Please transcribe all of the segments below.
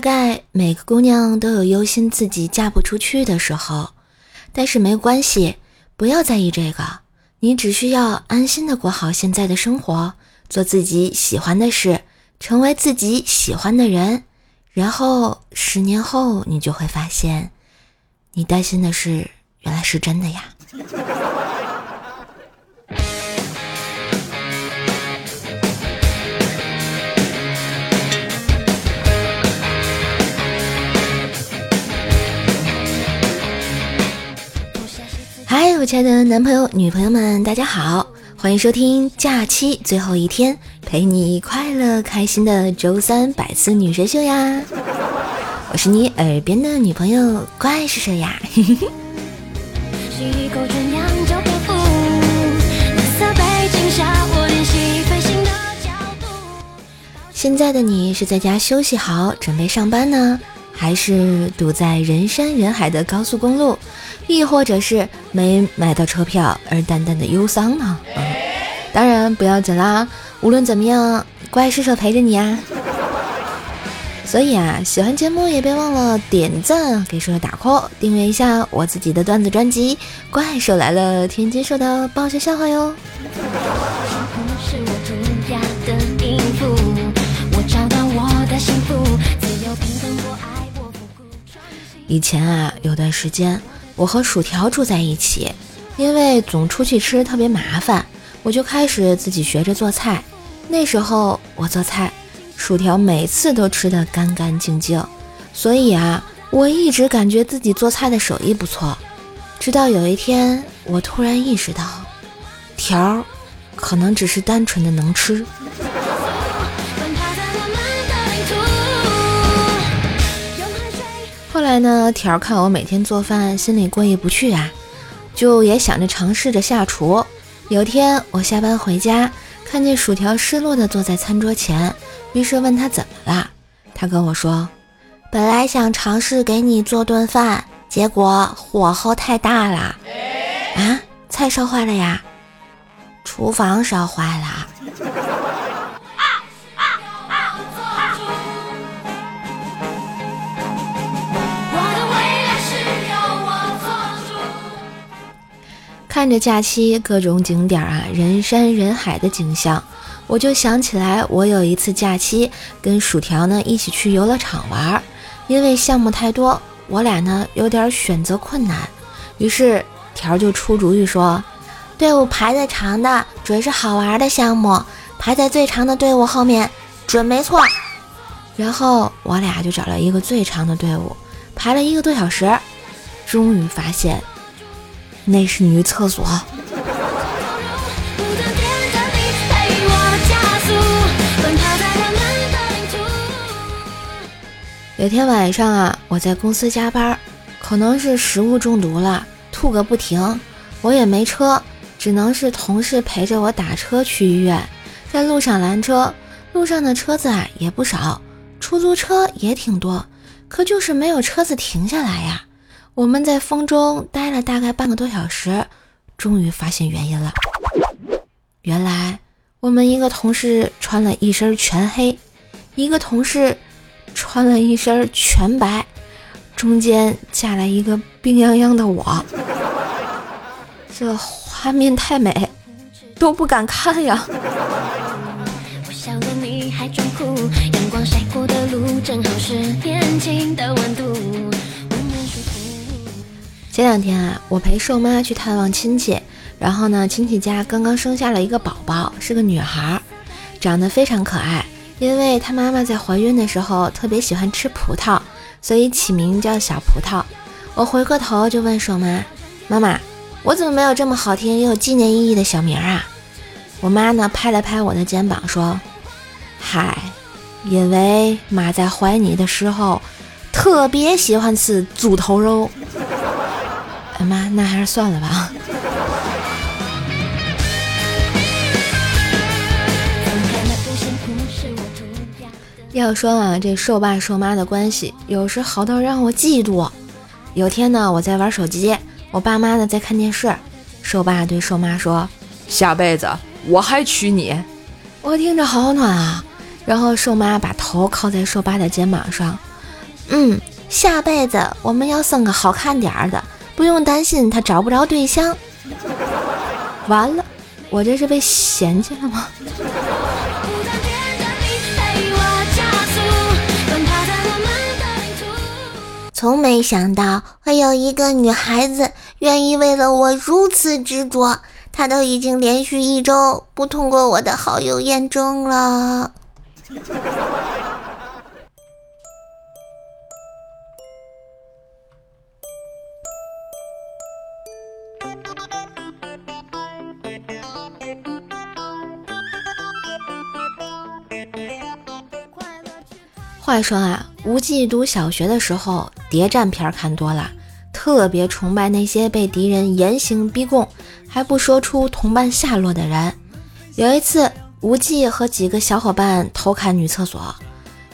大概每个姑娘都有忧心自己嫁不出去的时候，但是没关系，不要在意这个，你只需要安心的过好现在的生活，做自己喜欢的事，成为自己喜欢的人，然后十年后你就会发现，你担心的事原来是真的呀。嗨，我亲爱的男朋友、女朋友们，大家好，欢迎收听假期最后一天陪你快乐开心的周三百思女神秀呀！我是你耳边的女朋友，怪 是谁呀？现在的你是在家休息好，准备上班呢？还是堵在人山人海的高速公路，亦或者是没买到车票而淡淡的忧伤呢？嗯，当然不要紧啦，无论怎么样，怪叔叔陪着你啊。所以啊，喜欢节目也别忘了点赞，给叔叔打 call，订阅一下我自己的段子专辑《怪兽来了》，天津兽的爆笑笑话哟。以前啊，有段时间我和薯条住在一起，因为总出去吃特别麻烦，我就开始自己学着做菜。那时候我做菜，薯条每次都吃得干干净净，所以啊，我一直感觉自己做菜的手艺不错。直到有一天，我突然意识到，条儿可能只是单纯的能吃。后来呢，条看我每天做饭，心里过意不去啊，就也想着尝试着下厨。有天我下班回家，看见薯条失落的坐在餐桌前，于是问他怎么了。他跟我说，本来想尝试给你做顿饭，结果火候太大了。啊，菜烧坏了呀？厨房烧坏了。看着假期各种景点啊，人山人海的景象，我就想起来，我有一次假期跟薯条呢一起去游乐场玩，因为项目太多，我俩呢有点选择困难，于是条就出主意说，队伍排在长的准是好玩的项目，排在最长的队伍后面准没错。然后我俩就找了一个最长的队伍，排了一个多小时，终于发现。那是女厕所。有天晚上啊，我在公司加班，可能是食物中毒了，吐个不停。我也没车，只能是同事陪着我打车去医院。在路上拦车，路上的车子啊也不少，出租车也挺多，可就是没有车子停下来呀。我们在风中待了大概半个多小时，终于发现原因了。原来我们一个同事穿了一身全黑，一个同事穿了一身全白，中间夹了一个病殃殃的我。这画面太美，都不敢看呀。阳光晒过的路，正好是年轻的温度。前两天啊，我陪瘦妈去探望亲戚，然后呢，亲戚家刚刚生下了一个宝宝，是个女孩，长得非常可爱。因为她妈妈在怀孕的时候特别喜欢吃葡萄，所以起名叫小葡萄。我回过头就问瘦妈：“妈妈，我怎么没有这么好听又有纪念意义的小名啊？”我妈呢，拍了拍我的肩膀说：“嗨，因为妈在怀你的时候特别喜欢吃猪头肉。”妈，那还是算了吧。要说啊，这瘦爸瘦妈的关系，有时好到让我嫉妒。有天呢，我在玩手机，我爸妈呢在看电视。瘦爸对瘦妈说：“下辈子我还娶你。”我听着好暖啊。然后瘦妈把头靠在瘦爸的肩膀上，嗯，下辈子我们要生个好看点儿的，不用担心他找不着对象。完了，我这是被嫌弃了吗？从没想到会有一个女孩子愿意为了我如此执着，她都已经连续一周不通过我的好友验证了。话说啊，无忌读小学的时候，谍战片看多了，特别崇拜那些被敌人严刑逼供还不说出同伴下落的人。有一次，无忌和几个小伙伴偷看女厕所，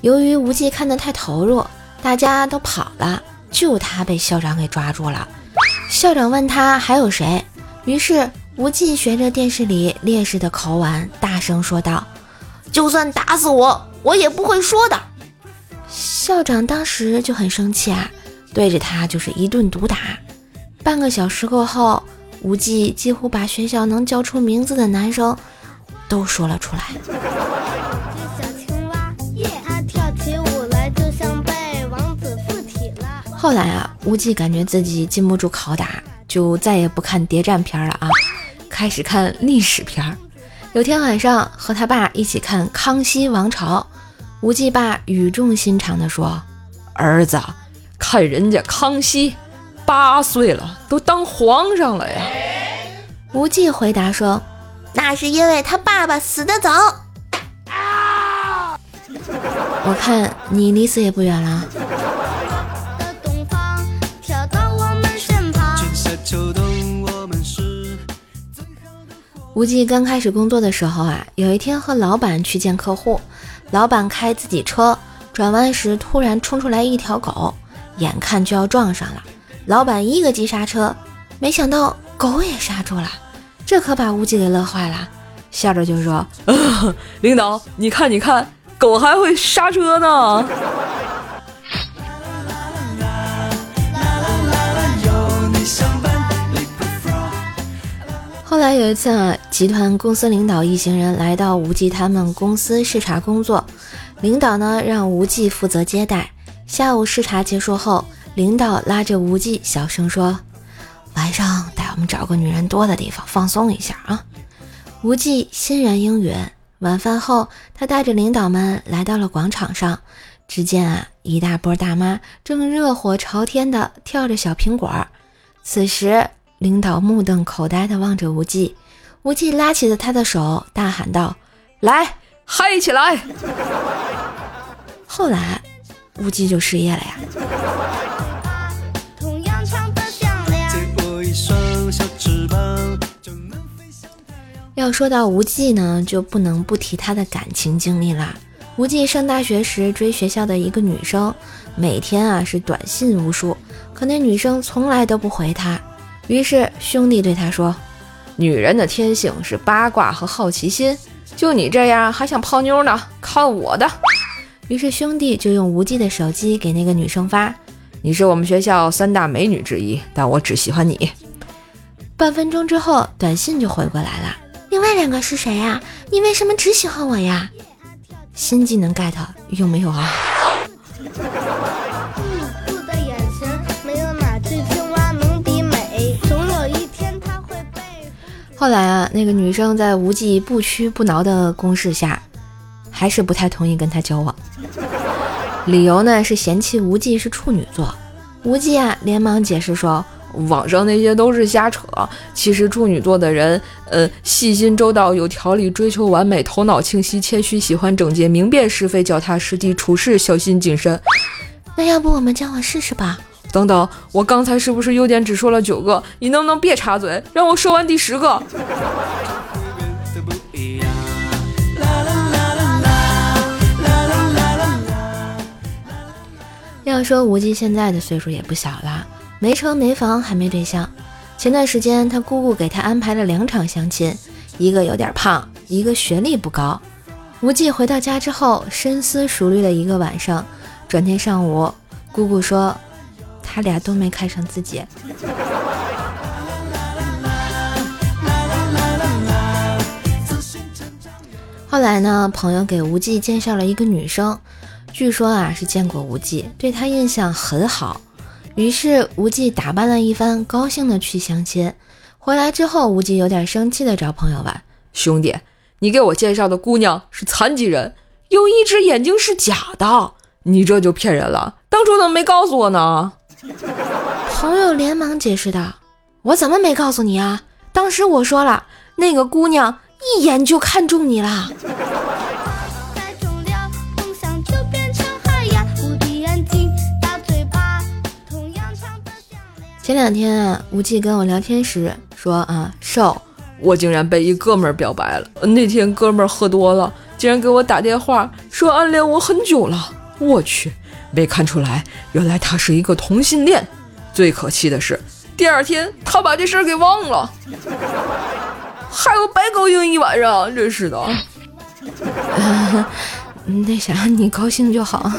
由于无忌看得太投入，大家都跑了，就他被校长给抓住了。校长问他还有谁，于是无忌学着电视里烈士的口吻，大声说道：“就算打死我，我也不会说的。”校长当时就很生气啊，对着他就是一顿毒打。半个小时过后，无忌几乎把学校能叫出名字的男生都说了出来。后来啊，无忌感觉自己禁不住拷打，就再也不看谍战片了啊，开始看历史片。有天晚上和他爸一起看《康熙王朝》。无忌爸语重心长地说：“儿子，看人家康熙八岁了，都当皇上了呀。”无忌回答说：“那是因为他爸爸死得早。”我看你离死也不远了。无忌刚开始工作的时候啊，有一天和老板去见客户。老板开自己车转弯时，突然冲出来一条狗，眼看就要撞上了。老板一个急刹车，没想到狗也刹住了，这可把无忌给乐坏了，笑着就说：“ 领导，你看，你看，狗还会刹车呢。”后来有一次啊，集团公司领导一行人来到无忌他们公司视察工作，领导呢让无忌负责接待。下午视察结束后，领导拉着无忌小声说：“晚上带我们找个女人多的地方放松一下啊。”无忌欣然应允。晚饭后，他带着领导们来到了广场上，只见啊一大波大妈正热火朝天的跳着小苹果。此时。领导目瞪口呆地望着无忌，无忌拉起了他的手，大喊道：“来，嗨起来！”后来，无忌就失业了呀。要说到无忌呢，就不能不提他的感情经历啦。无忌上大学时追学校的一个女生，每天啊是短信无数，可那女生从来都不回他。于是兄弟对他说：“女人的天性是八卦和好奇心，就你这样还想泡妞呢？看我的！” 于是兄弟就用无忌的手机给那个女生发：“你是我们学校三大美女之一，但我只喜欢你。”半分钟之后，短信就回过来了：“另外两个是谁呀？你为什么只喜欢我呀？”新技能 get 有没有啊？后来啊，那个女生在无忌不屈不挠的攻势下，还是不太同意跟他交往。理由呢是嫌弃无忌是处女座。无忌啊，连忙解释说，网上那些都是瞎扯。其实处女座的人，呃，细心周到、有条理、追求完美、头脑清晰、谦虚、喜欢整洁、明辨是非、脚踏实地、处事小心谨慎。那要不我们交往试试吧？等等，我刚才是不是优点只说了九个？你能不能别插嘴，让我说完第十个？要说无忌现在的岁数也不小了，没车没房还没对象。前段时间他姑姑给他安排了两场相亲，一个有点胖，一个学历不高。无忌回到家之后，深思熟虑了一个晚上，转天上午。姑姑说，他俩都没看上自己。后来呢，朋友给无忌介绍了一个女生，据说啊是见过无忌，对他印象很好。于是无忌打扮了一番，高兴的去相亲。回来之后，无忌有点生气的找朋友问：“兄弟，你给我介绍的姑娘是残疾人，有一只眼睛是假的，你这就骗人了。当初怎么没告诉我呢？”朋友连忙解释道：“我怎么没告诉你啊？当时我说了，那个姑娘。”一眼就看中你了。前两天啊，无忌跟我聊天时说啊，瘦，我竟然被一哥们儿表白了。那天哥们儿喝多了，竟然给我打电话说暗恋我很久了。我去，没看出来，原来他是一个同性恋。最可气的是，第二天他把这事儿给忘了。害我白高兴一晚上，真是的。那 啥，你高兴就好。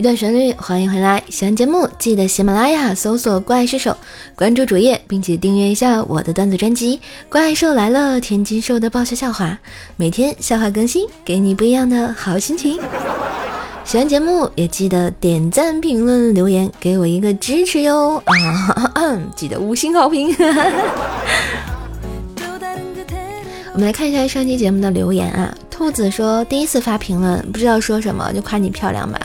一段旋律，欢迎回来。喜欢节目，记得喜马拉雅搜索“怪兽手”，关注主页，并且订阅一下我的段子专辑《怪兽来了》，天津兽的爆笑笑话，每天笑话更新，给你不一样的好心情。喜欢节目也记得点赞、评论、留言，给我一个支持哟啊！记得五星好评。我们来看一下上期节目的留言啊。兔子说第一次发评论，不知道说什么，就夸你漂亮吧。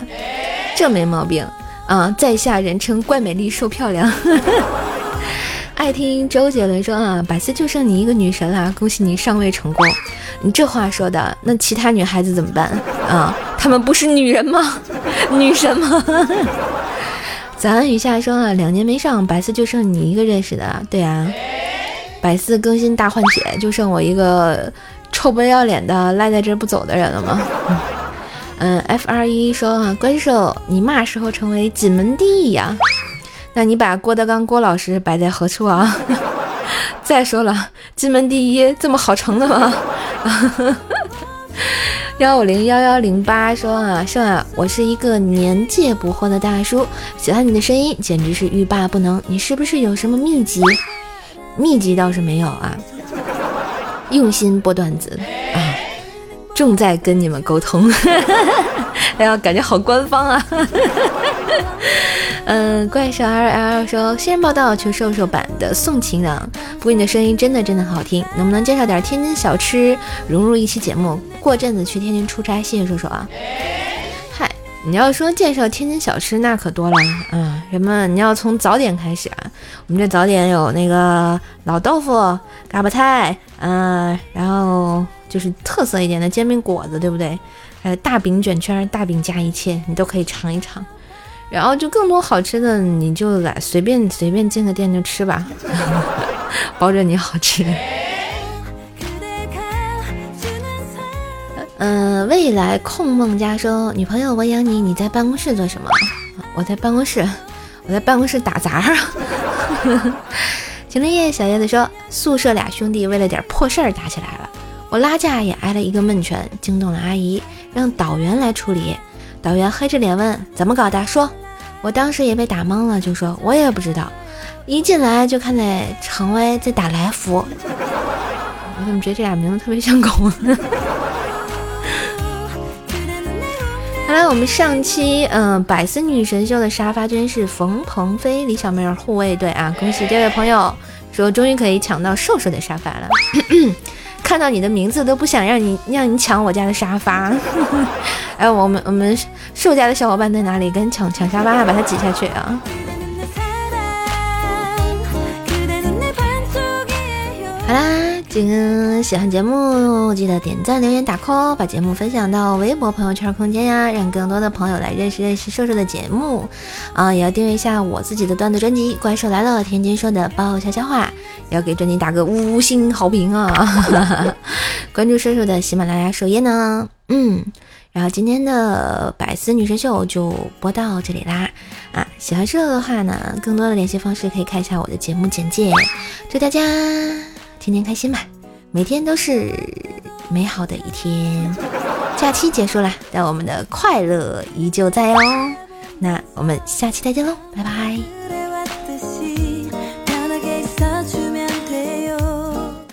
这没毛病啊，在下人称怪美丽瘦漂亮。爱听周杰伦说啊，百思就剩你一个女神啦，恭喜你上位成功。你这话说的，那其他女孩子怎么办啊？她们不是女人吗？女神吗？早安雨下说啊，两年没上，百思就剩你一个认识的。对啊，百思更新大换血，就剩我一个臭不要脸的赖在这不走的人了吗？嗯嗯，F R 一说啊，怪兽，你嘛时候成为金门第一呀？那你把郭德纲郭老师摆在何处啊？再说了，金门第一这么好成的吗？幺五零幺幺零八说啊，胜啊，我是一个年届不惑的大叔，喜欢你的声音，简直是欲罢不能。你是不是有什么秘籍？秘籍倒是没有啊，用心播段子啊。正在跟你们沟通，哎呀，感觉好官方啊！嗯，怪兽 L L 说新人报道求瘦瘦版的送情郎，不过你的声音真的真的很好听，能不能介绍点天津小吃，融入一期节目？过阵子去天津出差，谢谢瘦瘦啊！嗨，你要说介绍天津小吃，那可多了啊！什么？你要从早点开始啊？我们这早点有那个老豆腐、嘎巴菜，嗯，然后。就是特色一点的煎饼果子，对不对？还有大饼卷圈，大饼加一切，你都可以尝一尝。然后就更多好吃的，你就来随便随便进个店就吃吧，保准你好吃。嗯，未来控梦家说，女朋友我养你，你在办公室做什么？我在办公室，我在办公室打杂啊。晴天夜小叶子说，宿舍俩兄弟为了点破事儿打起来了。我拉架也挨了一个闷拳，惊动了阿姨，让导员来处理。导员黑着脸问：“怎么搞的？”说：“我当时也被打懵了，就说我也不知道。一进来就看见程威在打来福，我怎么觉得这俩名字特别像狗呢？” 好了，我们上期嗯百思女神秀的沙发君是冯鹏飞、李小妹儿护卫队啊！恭喜这位朋友，说终于可以抢到瘦瘦的沙发了。看到你的名字都不想让你让你抢我家的沙发，哎，我们我们兽家的小伙伴在哪里？跟抢抢沙发，把它挤下去啊！好啦，请喜欢节目记得点赞、留言、打 call，把节目分享到微博、朋友圈、空间呀，让更多的朋友来认识认识瘦瘦的节目啊！也要订阅一下我自己的段子专辑《怪兽来了》，天津说的爆笑笑话，也要给专辑打个五星好评啊！关注瘦瘦的喜马拉雅首页呢，嗯，然后今天的百思女神秀就播到这里啦啊！喜欢瘦瘦的话呢，更多的联系方式可以看一下我的节目简介，祝大家。天天开心吧，每天都是美好的一天。假期结束了，但我们的快乐依旧在哦。那我们下期再见喽，拜拜。